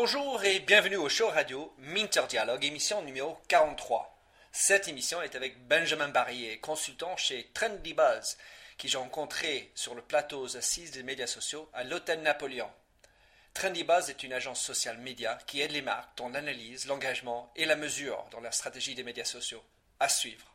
Bonjour et bienvenue au show radio Minter Dialogue, émission numéro 43. Cette émission est avec Benjamin Barrier, consultant chez Trendy Buzz, qui j'ai rencontré sur le plateau aux assises des médias sociaux à l'Hôtel Napoléon. Trendy Buzz est une agence sociale média qui aide les marques dans l'analyse, l'engagement et la mesure dans la stratégie des médias sociaux. À suivre.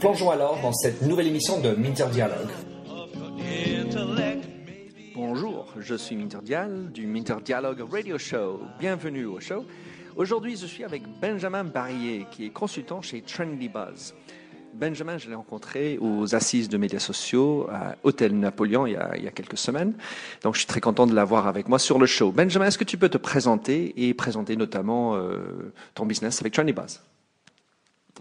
Plongeons alors dans cette nouvelle émission de Minter Dialogue. Bonjour, je suis Minter Dial du Minter Dialogue Radio Show. Bienvenue au show. Aujourd'hui, je suis avec Benjamin Barrier, qui est consultant chez Trendy Buzz. Benjamin, je l'ai rencontré aux assises de médias sociaux à Hôtel Napoléon il y, a, quelques semaines. Donc, je suis très content de l'avoir avec moi sur le show. Benjamin, est-ce que tu peux te présenter et présenter notamment euh, ton business avec Trendy Buzz?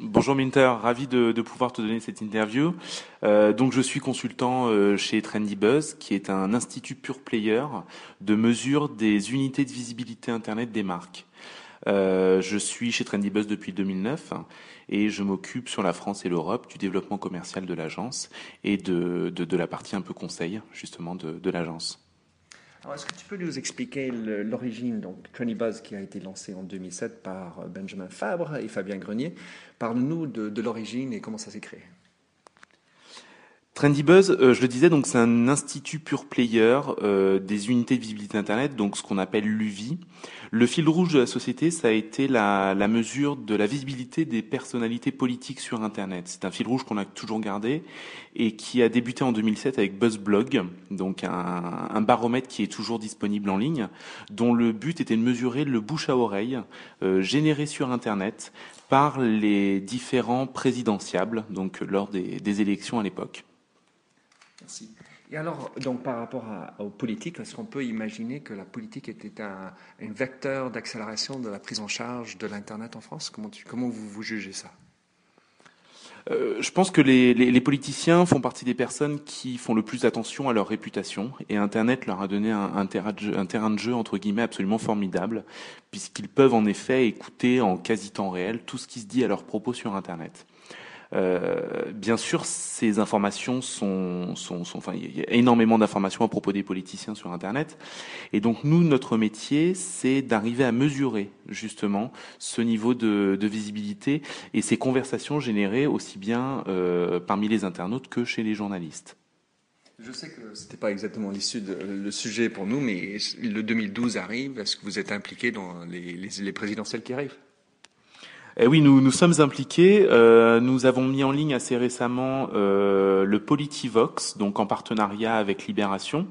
Bonjour Minter, ravi de, pouvoir te donner cette interview. Euh, donc je suis consultant euh, chez Trendy Buzz, qui est un institut pure player de mesure des unités de visibilité Internet des marques. Euh, je suis chez Trendy Buzz depuis 2009 et je m'occupe sur la France et l'Europe du développement commercial de l'agence et de, de, de, la partie un peu conseil justement de, de l'agence. Est-ce que tu peux nous expliquer l'origine donc Trendy Buzz qui a été lancé en 2007 par Benjamin Fabre et Fabien Grenier? Parle-nous de l'origine et comment ça s'est créé. Trendy Buzz, euh, je le disais, donc c'est un institut pure player euh, des unités de visibilité Internet, donc ce qu'on appelle l'UVI. Le fil rouge de la société, ça a été la, la, mesure de la visibilité des personnalités politiques sur Internet. C'est un fil rouge qu'on a toujours gardé et qui a débuté en 2007 avec BuzzBlog, donc un, un, baromètre qui est toujours disponible en ligne, dont le but était de mesurer le bouche à oreille euh, généré sur Internet par les différents présidentiables, donc lors des, des élections à l'époque. Merci. Et alors, donc, par rapport à, aux politiques, est-ce qu'on peut imaginer que la politique était un, un vecteur d'accélération de la prise en charge de l'Internet en France? Comment, tu, comment vous, vous jugez ça? Euh, je pense que les, les, les, politiciens font partie des personnes qui font le plus attention à leur réputation et Internet leur a donné un, un, terrain, de jeu, un terrain de jeu entre guillemets absolument formidable puisqu'ils peuvent en effet écouter en quasi temps réel tout ce qui se dit à leur propos sur Internet. Euh, bien sûr, ces informations sont, sont, sont, enfin, il y a énormément d'informations à propos des politiciens sur Internet. Et donc, nous, notre métier, c'est d'arriver à mesurer justement ce niveau de, de, visibilité et ces conversations générées aussi bien euh, parmi les internautes que chez les journalistes. Je sais que ce n'était pas exactement l'issue de, le sujet pour nous, mais le 2012 arrive. Est-ce que vous êtes impliqué dans les, les, les présidentielles qui arrivent? Eh oui, nous nous sommes impliqués. Euh, nous avons mis en ligne assez récemment euh, le Politivox, donc en partenariat avec Libération.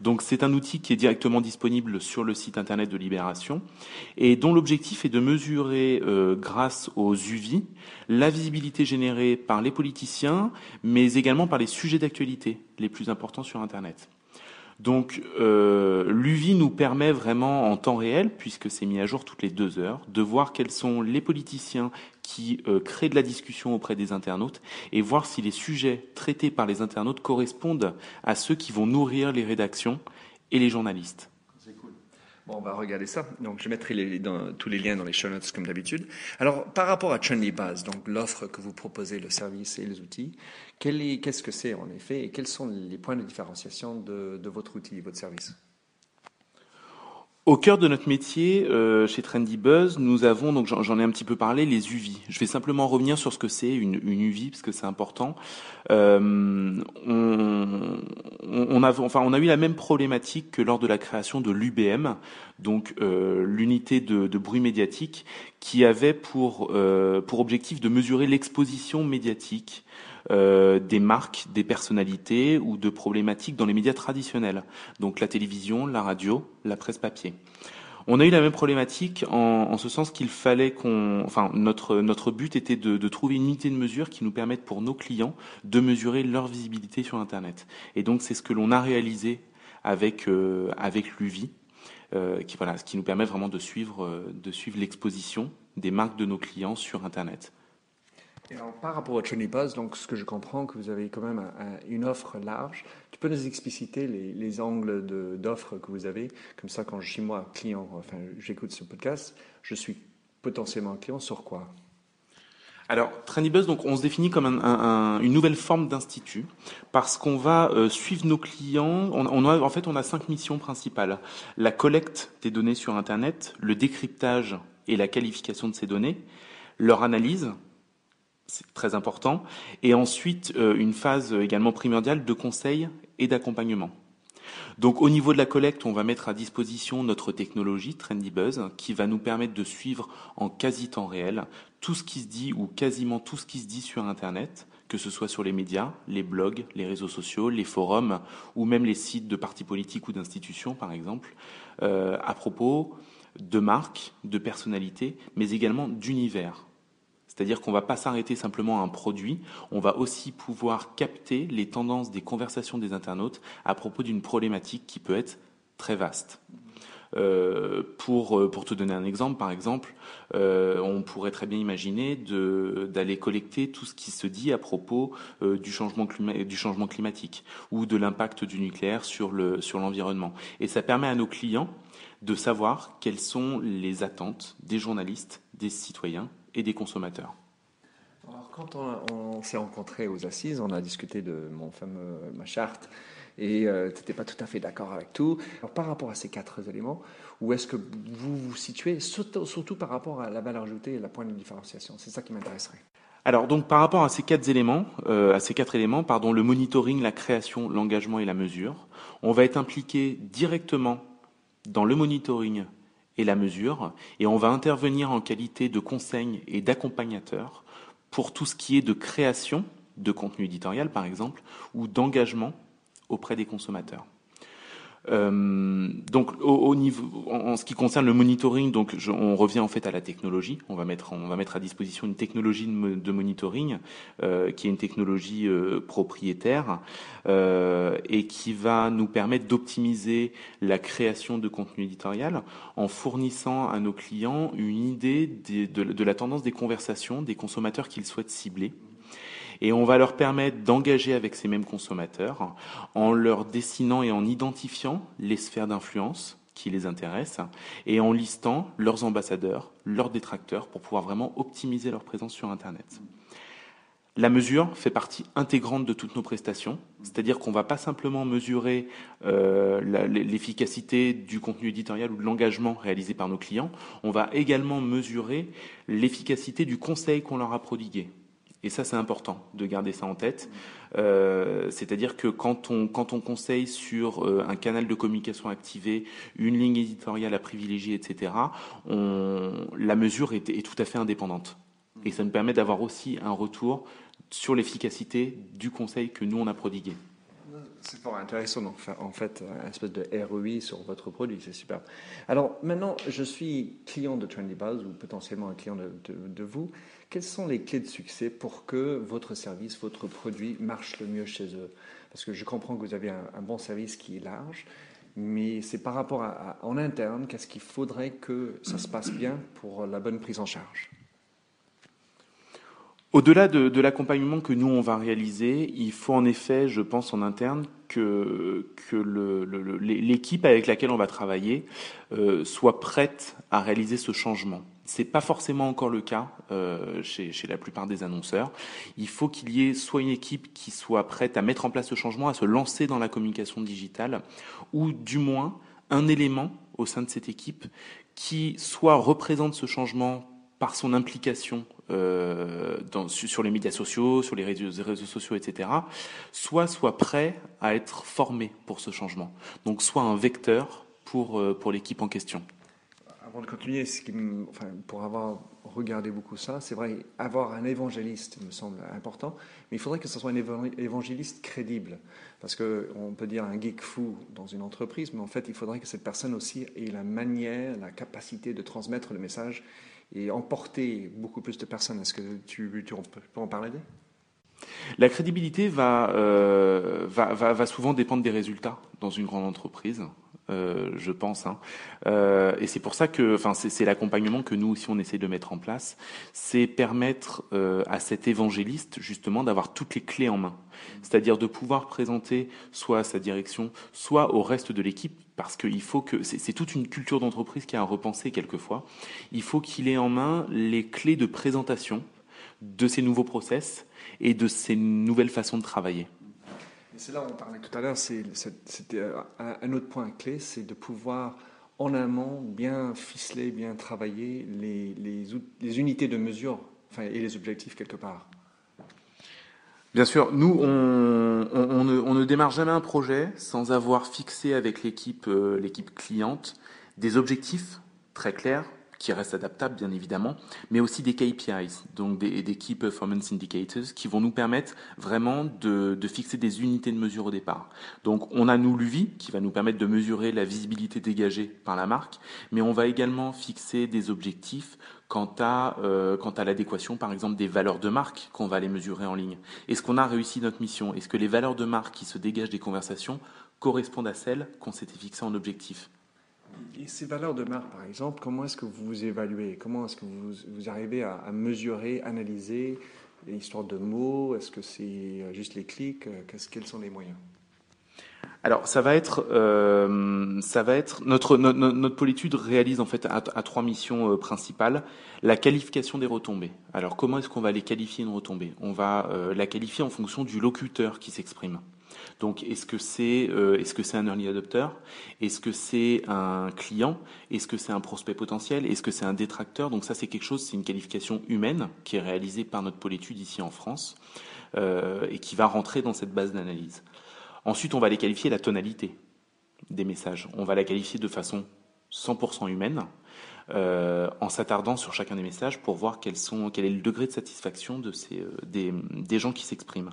Donc c'est un outil qui est directement disponible sur le site internet de Libération et dont l'objectif est de mesurer, euh, grâce aux UVI, la visibilité générée par les politiciens, mais également par les sujets d'actualité les plus importants sur Internet. Donc euh, l'UVI nous permet vraiment en temps réel, puisque c'est mis à jour toutes les deux heures, de voir quels sont les politiciens qui euh, créent de la discussion auprès des internautes et voir si les sujets traités par les internautes correspondent à ceux qui vont nourrir les rédactions et les journalistes. Bon, on va regarder ça. Donc, je mettrai tous les liens dans les show notes comme d'habitude. Alors, par rapport à Trendy Buzz, donc l'offre que vous proposez, le service et les outils, qu'est-ce que c'est en effet et quels sont les points de différenciation de, de votre outil, votre service? Au cœur de notre métier, euh, chez Trendy Buzz, nous avons, donc j'en ai un petit peu parlé, les UVI. Je vais simplement revenir sur ce que c'est une, une UVI, parce que c'est important. Euh, on, a, enfin, on a eu la même problématique que lors de la création de l'UBM, donc euh, l'unité de, de, bruit médiatique, qui avait pour, pour objectif de mesurer l'exposition médiatique euh, des marques, des personnalités ou de problématiques dans les médias traditionnels, donc la télévision, la radio, la presse papier. On a eu la même problématique en, ce sens qu'il fallait qu'on, enfin notre but était de, trouver une unité de mesure qui nous permette pour nos clients de mesurer leur visibilité sur Internet. Et donc c'est ce que l'on a réalisé avec euh, avec l'UVI, euh, qui voilà, ce qui nous permet vraiment de suivre euh, de suivre l'exposition des marques de nos clients sur Internet par rapport Trendy Buzz, donc ce que je comprends, que vous avez quand même une offre large. Tu peux nous expliciter les, angles d'offres que vous avez? Comme ça, quand je suis moi client, enfin j'écoute ce podcast, je suis potentiellement un client sur quoi? Alors, Trendybuzz, donc, on se définit comme une nouvelle forme d'institut parce qu'on va euh, suivre nos clients. On, en fait, on a cinq missions principales la collecte des données sur Internet, le décryptage et la qualification de ces données, leur analyse, c'est très important, et ensuite euh, une phase également primordiale de conseil et d'accompagnement. Donc au niveau de la collecte, on va mettre à disposition notre technologie TrendyBuzz qui va nous permettre de suivre en quasi temps réel tout ce qui se dit ou quasiment tout ce qui se dit sur Internet, que ce soit sur les médias, les blogs, les réseaux sociaux, les forums ou même les sites de partis politiques ou d'institutions par exemple, euh, à propos de marques, de personnalités, mais également d'univers c'est-à-dire qu'on ne va pas s'arrêter simplement à un produit, on va aussi pouvoir capter les tendances des conversations des internautes à propos d'une problématique qui peut être très vaste. Euh, pour, euh, pour te donner un exemple, par exemple, euh, on pourrait très bien imaginer d'aller collecter tout ce qui se dit à propos du, changement climatique ou de l'impact du nucléaire sur l'environnement. Sur Et ça permet à nos clients de savoir quelles sont les attentes des journalistes, des citoyens et des consommateurs. Alors, quand on, s'est rencontrés aux assises, on a discuté de mon fameux, ma charte et euh, tu n'étais pas tout à fait d'accord avec tout. Alors, par rapport à ces quatre éléments, où est-ce que vous vous situez, surtout, par rapport à la valeur ajoutée et la point de différenciation? C'est ça qui m'intéresserait. Alors donc par rapport à ces quatre éléments, euh, à ces quatre éléments, pardon, le monitoring, la création, l'engagement et la mesure, on va être impliqué directement dans le monitoring et la mesure, et on va intervenir en qualité de conseil et d'accompagnateur pour tout ce qui est de création de contenu éditorial, par exemple, ou d'engagement auprès des consommateurs. Euh, donc au, niveau, en, ce qui concerne le monitoring, donc on revient en fait à la technologie. On va mettre, on va mettre à disposition une technologie de, monitoring euh, qui est une technologie euh, propriétaire et qui va nous permettre d'optimiser la création de contenu éditorial en fournissant à nos clients une idée de la tendance des conversations des consommateurs qu'ils souhaitent cibler et on va leur permettre d'engager avec ces mêmes consommateurs en leur dessinant et en identifiant les sphères d'influence qui les intéressent et en listant leurs ambassadeurs, leurs détracteurs pour pouvoir vraiment optimiser leur présence sur Internet. La mesure fait partie intégrante de toutes nos prestations, c'est-à-dire qu'on ne va pas simplement mesurer euh, l'efficacité du contenu éditorial ou de l'engagement réalisé par nos clients, on va également mesurer l'efficacité du conseil qu'on leur a prodigué. Et ça, c'est important de garder ça en tête. Euh, c'est-à-dire que quand on, quand on conseille sur euh, un canal de communication activé, une ligne éditoriale à privilégier, etc., on, la mesure est, est, tout à fait indépendante. Et ça nous permet d'avoir aussi un retour sur l'efficacité du conseil que nous, on a prodigué. C'est fort intéressant, donc, en fait, un espèce de ROI sur votre produit, c'est super. Alors maintenant, je suis client de Trendy Buzz ou potentiellement un client de, vous. Quelles sont les clés de succès pour que votre service, votre produit marche le mieux chez eux? Parce que je comprends que vous avez un, bon service qui est large, mais c'est par rapport à en interne, qu'est-ce qu'il faudrait que ça se passe bien pour la bonne prise en charge? Au-delà de, l'accompagnement que nous on va réaliser, il faut en effet, je pense en interne, que, l'équipe avec laquelle on va travailler euh, soit prête à réaliser ce changement. C'est pas forcément encore le cas euh, chez, la plupart des annonceurs. Il faut qu'il y ait soit une équipe qui soit prête à mettre en place ce changement, à se lancer dans la communication digitale, ou du moins un élément au sein de cette équipe qui soit représente ce changement par son implication euh, sur les médias sociaux, sur les réseaux, sociaux, etc., soit soit prêt à être formé pour ce changement. Donc soit un vecteur pour, euh, pour l'équipe en question. avant de continuer, pour avoir regardé beaucoup ça, c'est vrai, avoir un évangéliste me semble important, mais il faudrait que ce soit un évangéliste crédible. Parce qu'on peut dire un geek fou dans une entreprise, mais en fait, il faudrait que cette personne aussi ait la manière, la capacité de transmettre le message et emporter beaucoup plus de personnes. Est-ce que tu, tu peux en parler la crédibilité va, euh, va, va, va, souvent dépendre des résultats dans une grande entreprise. Euh, je pense. Hein. Euh, et c'est pour ça que, enfin, c'est l'accompagnement que nous aussi on essaie de mettre en place, c'est permettre euh, à cet évangéliste justement d'avoir toutes les clés en main, c'est-à-dire de pouvoir présenter soit à sa direction, soit au reste de l'équipe, parce qu'il faut que c'est toute une culture d'entreprise qui a à repenser quelquefois. Il faut qu'il ait en main les clés de présentation de ces nouveaux process et de ces nouvelles façons de travailler. C'est là où on parlait tout à l'heure, c'était un autre point clé, c'est de pouvoir en amont bien ficeler, bien travailler les, les, unités de mesure enfin, et les objectifs quelque part. Bien sûr, nous, on, on, ne, on, ne, démarre jamais un projet sans avoir fixé avec l'équipe euh, l'équipe cliente des objectifs très clairs, qui restent adaptables bien évidemment, mais aussi des KPIs, donc des, Key Performance Indicators, qui vont nous permettre vraiment de, fixer des unités de mesure au départ. Donc on a nous l'UVI, qui va nous permettre de mesurer la visibilité dégagée par la marque, mais on va également fixer des objectifs quant à, euh, à l'adéquation, par exemple, des valeurs de marque qu'on va aller mesurer en ligne. Est-ce qu'on a réussi notre mission? Est-ce que les valeurs de marque qui se dégagent des conversations correspondent à celles qu'on s'était fixées en objectif? Et ces valeurs de marque, par exemple, comment est-ce que vous vous évaluez? Comment est-ce que vous, vous arrivez à, mesurer, analyser l'histoire de mots? Est-ce que c'est euh, juste les clics? Euh, Quels sont les moyens? Alors ça va être, euh, ça va être notre, notre politude réalise en fait à, trois missions principales. La qualification des retombées. Alors comment est-ce qu'on va les qualifier une retombée On va la qualifier en fonction du locuteur qui s'exprime. Donc, est-ce que c'est euh, est-ce que c'est un early adopter? Est-ce que c'est un client? Est-ce que c'est un prospect potentiel? Est-ce que c'est un détracteur? Donc ça, c'est quelque chose, c'est une qualification humaine qui est réalisée par notre pôle étude ici en France euh, et qui va rentrer dans cette base d'analyse. Ensuite, on va les qualifier la tonalité des messages. On va la qualifier de façon 100% humaine. Euh, en s'attardant sur chacun des messages pour voir quel est le degré de satisfaction de ces, des gens qui s'expriment.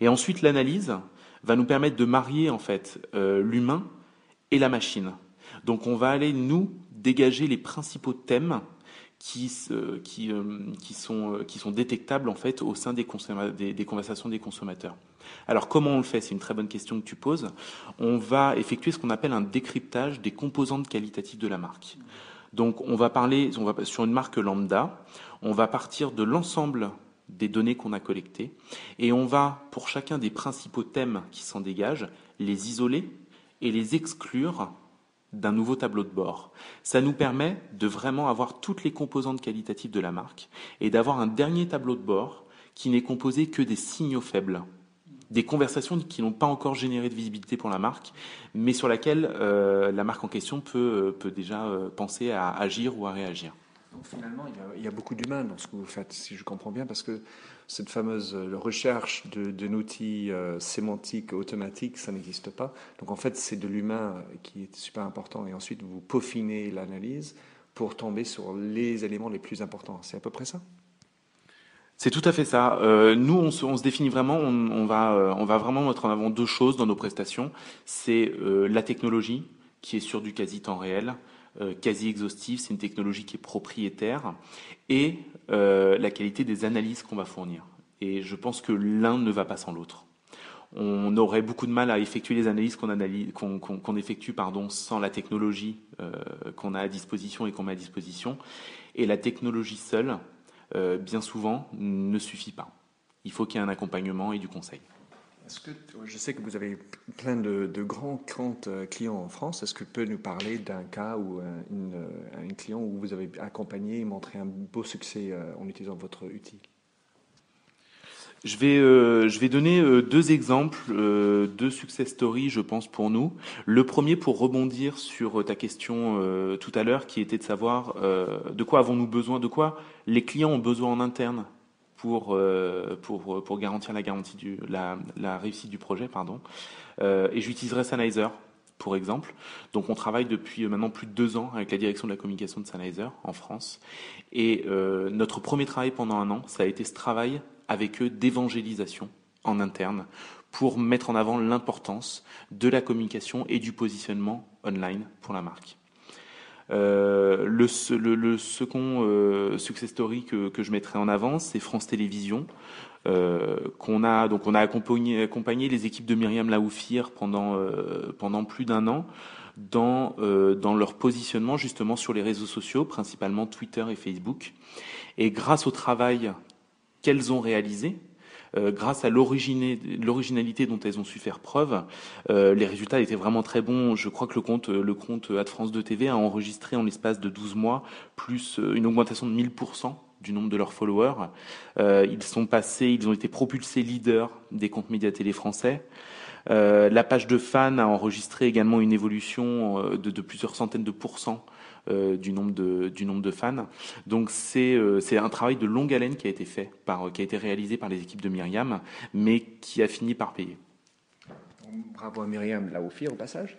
Et ensuite, l'analyse, va nous permettre de marier en fait euh, l'humain et la machine. Donc on va aller nous dégager les principaux thèmes qui, qui, euh, qui, sont, euh, qui sont détectables en fait au sein des, des, des, conversations des consommateurs. Alors comment on le fait? C'est une très bonne question que tu poses. On va effectuer ce qu'on appelle un décryptage des composantes qualitatives de la marque. Donc on va parler on va, sur une marque lambda, on va partir de l'ensemble des données qu'on a collectées, et on va, pour chacun des principaux thèmes qui s'en dégagent, les isoler et les exclure d'un nouveau tableau de bord. Ça nous permet de vraiment avoir toutes les composantes qualitatives de la marque et d'avoir un dernier tableau de bord qui n'est composé que des signaux faibles, des conversations qui n'ont pas encore généré de visibilité pour la marque, mais sur laquelle euh, la marque en question peut, euh, peut déjà euh, penser à agir ou à réagir finalement, il y, a, beaucoup d'humains dans ce que vous faites, si je comprends bien, parce que cette fameuse euh, recherche d'un outil euh, sémantique automatique, ça n'existe pas. Donc en fait, c'est de l'humain qui est super important. Et ensuite, vous peaufinez l'analyse pour tomber sur les éléments les plus importants. C'est à peu près ça? C'est tout à fait ça. Euh, nous, on se, définit vraiment, on, va, on va vraiment mettre en avant deux choses dans nos prestations. C'est la technologie, qui est sur du quasi temps réel, euh, quasi exhaustive, c'est une technologie qui est propriétaire, et euh, la qualité des analyses qu'on va fournir. Et je pense que l'un ne va pas sans l'autre. On aurait beaucoup de mal à effectuer les analyses qu'on effectue pardon, sans la technologie euh, qu'on a à disposition et qu'on met à disposition. Et la technologie seule, bien souvent, ne suffit pas. Il faut qu'il y ait un accompagnement et du conseil. Est-ce que je sais que vous avez plein de, grands comptes euh, clients en France. Est-ce que tu peux nous parler d'un cas ou un, une, client où vous avez accompagné et montré un beau succès euh, en utilisant votre outil? Je vais, euh, je vais donner deux exemples, deux success stories, je pense, pour nous. Le premier, pour rebondir sur ta question tout à l'heure, qui était de savoir de quoi avons-nous besoin, de quoi les clients ont besoin en interne? Pour, euh, pour, garantir la, réussite du projet. Pardon. Euh, et j'utiliserai Sennheiser pour exemple. Donc on travaille depuis maintenant plus de deux ans avec la direction de la communication de Sennheiser en France. Et notre premier travail pendant un an, ça a été ce travail avec eux d'évangélisation en interne pour mettre en avant l'importance de la communication et du positionnement online pour la marque. Euh, le, second euh, success story que, je mettrai en avant, c'est France Télévisions, euh, on a accompagné, les équipes de Myriam Laoufir pendant plus d'un an dans dans leur positionnement justement sur les réseaux sociaux, principalement Twitter et Facebook. Et grâce au travail qu'elles ont réalisé, grâce à l'originalité dont elles ont su faire preuve, euh, les résultats étaient vraiment très bons. Je crois que le compte, le compte Ad France 2 TV a enregistré en l'espace de 12 mois plus euh, une augmentation de 1000% du nombre de leurs followers. ils sont passés, ils ont été propulsés leaders des comptes médias télé français. la page de fans a enregistré également une évolution de, de plusieurs centaines de pourcents euh, du nombre de du nombre de fans. Donc c'est euh, c'est un travail de longue haleine qui a été fait par qui a été réalisé par les équipes de Myriam, mais qui a fini par payer. Bravo à Myriam Laoufir au passage.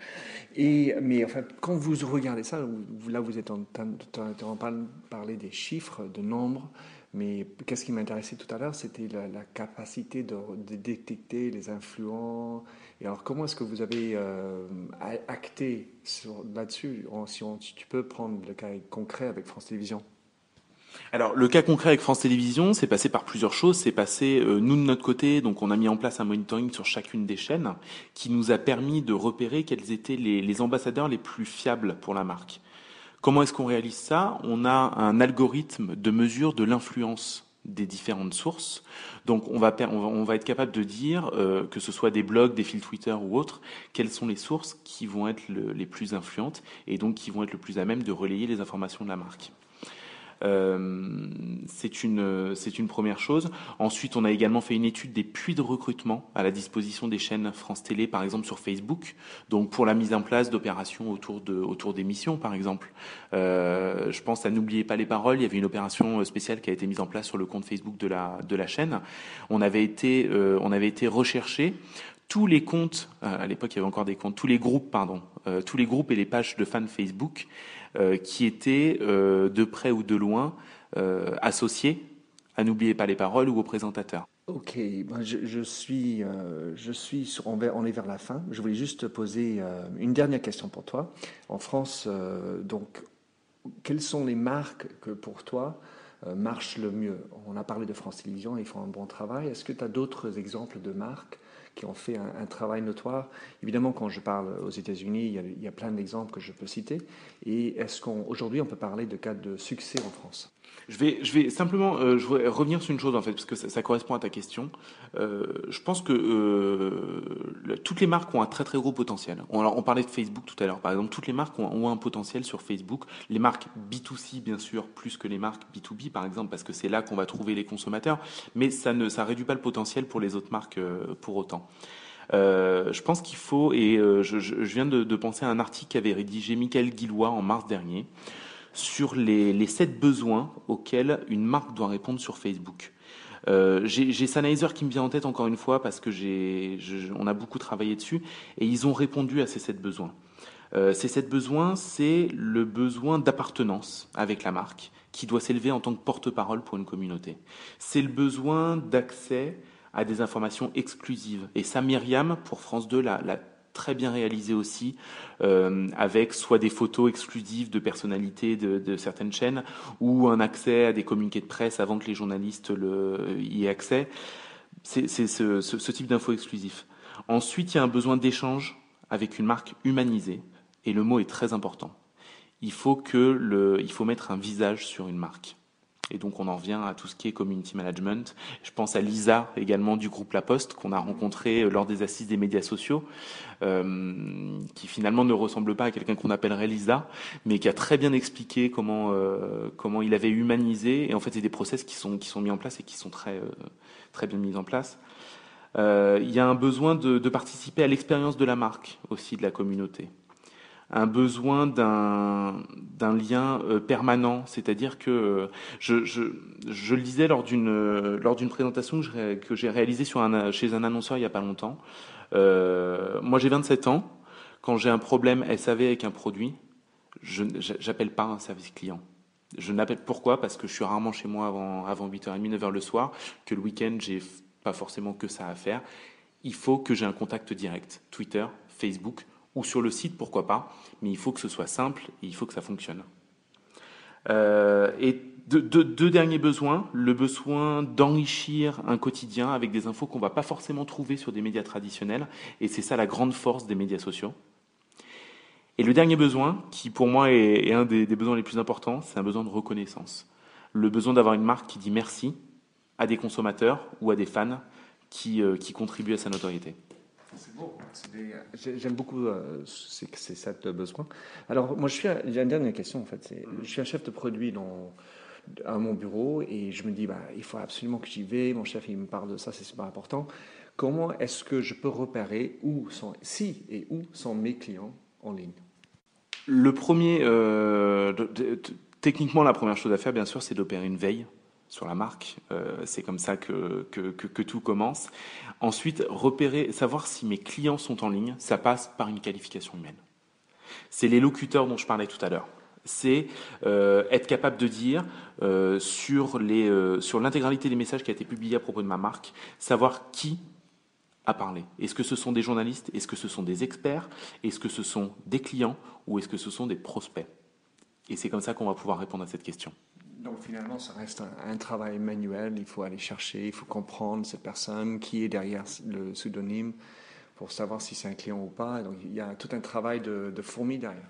Et, mais enfin, quand vous regardez ça, là vous êtes en train de parler des chiffres, de nombres, mais qu'est-ce qui m'intéressait tout à l'heure, c'était la, capacité de, détecter les influents. Et alors, comment est-ce que vous avez euh, acté là-dessus? Si, tu peux prendre le cas concret avec France Télévisions alors le cas concret avec France Télévisions, c'est passé par plusieurs choses. C'est passé euh, nous de notre côté, donc on a mis en place un monitoring sur chacune des chaînes qui nous a permis de repérer quels étaient les ambassadeurs les plus fiables pour la marque. Comment est-ce qu'on réalise ça? On a un algorithme de mesure de l'influence des différentes sources. Donc on va, être capable de dire, euh, que ce soit des blogs, des fils Twitter ou autres, quelles sont les sources qui vont être les plus influentes et donc qui vont être le plus à même de relayer les informations de la marque. Euh, c'est une une première chose. Ensuite, on a également fait une étude des puits de recrutement à la disposition des chaînes France Télé, par exemple sur Facebook. Donc pour la mise en place d'opérations autour de autour des missions, par exemple. Euh, je pense à n'oubliez pas les paroles. Il y avait une opération spéciale qui a été mise en place sur le compte Facebook de la chaîne. On avait été euh, recherché tous les comptes, à l'époque il y avait encore des comptes, tous les groupes, tous les groupes et les pages de fans Facebook euh, qui étaient euh, de près ou de loin euh, associés à N'oubliez pas les paroles ou au présentateur. Ok, ben, je, suis, je suis sur, on, est vers la fin. Je voulais juste poser une dernière question pour toi. En France, donc, quelles sont les marques que pour toi marchent le mieux? On a parlé de France Télévisions, ils font un bon travail. Est-ce que tu as d'autres exemples de marques qui ont fait un, travail notoire. Évidemment, quand je parle aux États-Unis, il, y a plein d'exemples que je peux citer. Et est-ce qu'aujourd'hui, on peut parler de cas de succès en France? Je vais, je vais simplement euh, je voudrais revenir sur une chose en fait, parce que ça, correspond à ta question. Euh, je pense que euh, toutes les marques ont un très très gros potentiel. On, on parlait de Facebook tout à l'heure, par exemple, toutes les marques ont, ont, un potentiel sur Facebook. Les marques B2C, bien sûr, plus que les marques B2B, par exemple, parce que c'est là qu'on va trouver les consommateurs, mais ça ne ça réduit pas le potentiel pour les autres marques pour autant. Euh, je pense qu'il faut, et je, je, je, viens de, de penser à un article qu'avait rédigé Michael Guillois en mars dernier, sur les, sept besoins auxquels une marque doit répondre sur Facebook. Euh, j'ai Sennheiser qui me vient en tête encore une fois parce que j'ai, on a beaucoup travaillé dessus et ils ont répondu à ces sept besoins. Euh, ces sept besoins, c'est le besoin d'appartenance avec la marque qui doit s'élever en tant que porte-parole pour une communauté. C'est le besoin d'accès à des informations exclusives. Et ça, Myriam, pour France 2, l'a très bien réalisé aussi, euh, avec soit des photos exclusives de personnalités de, certaines chaînes, ou un accès à des communiqués de presse avant que les journalistes le, y aient accès. C'est ce, type d'infos exclusif. Ensuite, il y a un besoin d'échange avec une marque humanisée, et le mot est très important. Il faut que le, il faut mettre un visage sur une marque. Et donc on en revient à tout ce qui est community management. Je pense à Lisa également du groupe La Poste qu'on a rencontré euh, lors des assises des médias sociaux, euh, qui finalement ne ressemble pas à quelqu'un qu'on appellerait Lisa, mais qui a très bien expliqué comment euh, comment il avait humanisé. Et en fait, c'est des process qui sont qui sont mis en place et qui sont très euh, très bien mis en place. Euh, il y a un besoin de, de participer à l'expérience de la marque aussi de la communauté un besoin d'un lien euh, permanent, c'est-à-dire que euh, je, je, je, le disais lors d'une euh, lors d'une présentation que j'ai réalisée sur un, chez un annonceur il y a pas longtemps. Moi j'ai 27 ans. Quand j'ai un problème SAV avec un produit, je n'appelle pas un service client. Je n'appelle pourquoi? Parce que je suis rarement chez moi avant, avant 8h30, 9h le soir, que le week-end, j'ai pas forcément que ça à faire. Il faut que j'ai un contact direct. Twitter, Facebook ou sur le site, pourquoi pas. Mais il faut que ce soit simple et il faut que ça fonctionne. Euh, et deux, derniers besoins. Le besoin d'enrichir un quotidien avec des infos qu'on va pas forcément trouver sur des médias traditionnels. Et c'est ça la grande force des médias sociaux. Et le dernier besoin, qui pour moi est, un des, besoins les plus importants, c'est un besoin de reconnaissance. Le besoin d'avoir une marque qui dit merci à des consommateurs ou à des fans qui, euh, qui contribuent à sa notoriété. C'est beau. J'aime beaucoup euh, ces, sept besoins. Alors, moi, je suis. J'ai une dernière question en fait. Je suis un chef de produit dans, à mon bureau et je me dis, bah, il faut absolument que j'y vais. Mon chef, il me parle de ça, c'est super important. Comment est-ce que je peux repérer où sont, si et où sont mes clients en ligne? Le premier, euh, techniquement, la première chose à faire, bien sûr, c'est d'opérer une veille sur la marque. Euh, c'est comme ça que, que, tout commence. Ensuite, repérer, savoir si mes clients sont en ligne, ça passe par une qualification humaine. C'est les locuteurs dont je parlais tout à l'heure. C'est euh, être capable de dire euh, sur les sur l'intégralité des messages qui a été publiés à propos de ma marque, savoir qui a parlé. Est-ce que ce sont des journalistes? Est-ce que ce sont des experts? Est-ce que ce sont des clients? Ou est-ce que ce sont des prospects? Et c'est comme ça qu'on va pouvoir répondre à cette question. Donc finalement, ça reste un, travail manuel. Il faut aller chercher, il faut comprendre cette personne, qui est derrière le pseudonyme, pour savoir si c'est un client ou pas. Donc il y a tout un travail de, de fourmi derrière.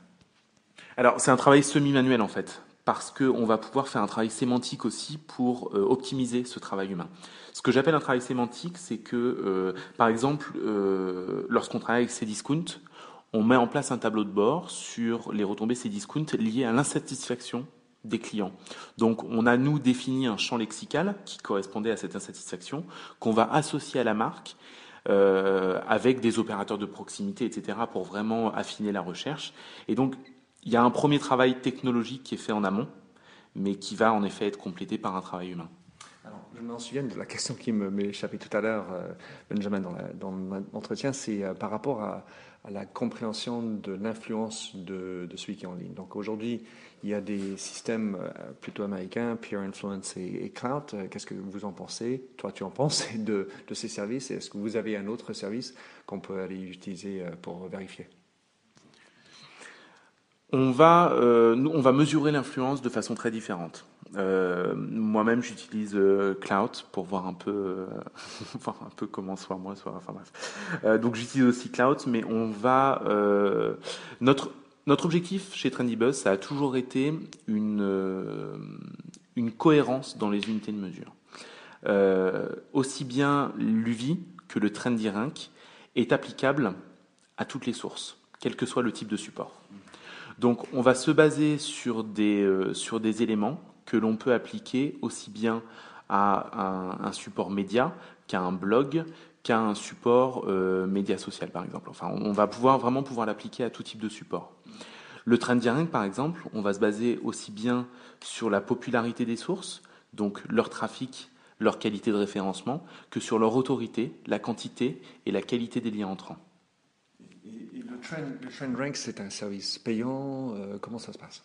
Alors c'est un travail semi-manuel en fait, parce qu'on va pouvoir faire un travail sémantique aussi pour euh, optimiser ce travail humain. Ce que j'appelle un travail sémantique, c'est que, euh, par exemple, euh, lorsqu'on travaille avec Cdiscount, on met en place un tableau de bord sur les retombées Cdiscount liées à l'insatisfaction des clients. Donc on a nous défini un champ lexical qui correspondait à cette insatisfaction qu'on va associer à la marque euh, avec des opérateurs de proximité, etc. pour vraiment affiner la recherche. Et donc il y a un premier travail technologique qui est fait en amont, mais qui va en effet être complété par un travail humain. Je m'en souviens de la question qui m'est échappée tout à l'heure, euh, Benjamin, dans, dans l'entretien, c'est euh, par rapport à, la compréhension de l'influence de, de, celui qui est en ligne. Donc aujourd'hui, il y a des systèmes euh, plutôt américains, Peer Influence et, Cloud. Euh, qu'est-ce que vous en pensez? Toi, tu en penses de, ces services? Est-ce que vous avez un autre service qu'on peut aller utiliser euh, pour vérifier? On va, on va mesurer l'influence de façon très différente. Moi-même, j'utilise Cloud pour voir un peu, voir un peu comment soit moi, soit. Enfin donc j'utilise aussi Cloud, mais on va notre notre objectif chez Trendybuzz, ça a toujours été une, euh, une cohérence dans les unités de mesure. Euh, aussi bien l'UVI que le Trendy Rank est applicable à toutes les sources, quel que soit le type de support. Donc on va se baser sur des, euh, sur des éléments que l'on peut appliquer aussi bien à un, support média qu'à un blog, qu'à un support média social par exemple. Enfin, on va pouvoir vraiment pouvoir l'appliquer à tout type de support. Le rank, par exemple, on va se baser aussi bien sur la popularité des sources, donc leur trafic, leur qualité de référencement, que sur leur autorité, la quantité et la qualité des liens entrants. le, trend, Rank, c'est un service payant. Euh, comment ça se passe?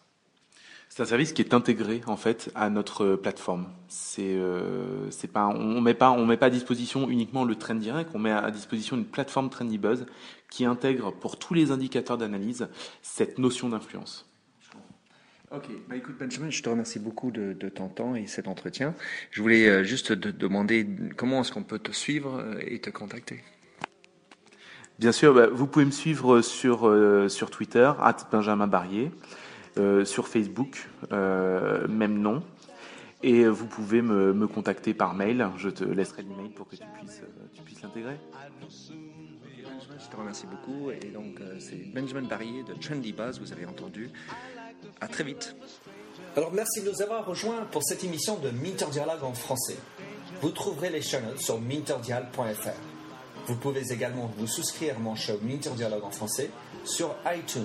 C'est un service qui est intégré en fait à notre plateforme. C'est euh, pas on met pas on met pas à disposition uniquement le Trendy Direct, on met à disposition une plateforme Trendy Buzz qui intègre pour tous les indicateurs d'analyse cette notion d'influence. Ok, bah écoute Benjamin, je te remercie beaucoup de, ton temps et cet entretien. Je voulais euh, juste te demander comment est-ce qu'on peut te suivre euh, et te contacter? Bien sûr, bah, vous pouvez me suivre sur, euh, sur Twitter, Benjamin Barrier, sur Facebook, même nom. Et vous pouvez me, me, contacter par mail. Je te laisserai l'email pour que tu puisses, tu puisses l'intégrer. Je te remercie beaucoup. Et donc, euh, c'est Benjamin Barrier de Trendy Buzz, vous avez entendu. À très vite. Alors, merci de nous avoir rejoints pour cette émission de Minter Dialogue en français. Vous trouverez les channels sur minterdial.fr. Vous pouvez également vous souscrire à mon show Minter Dialogue en français sur iTunes,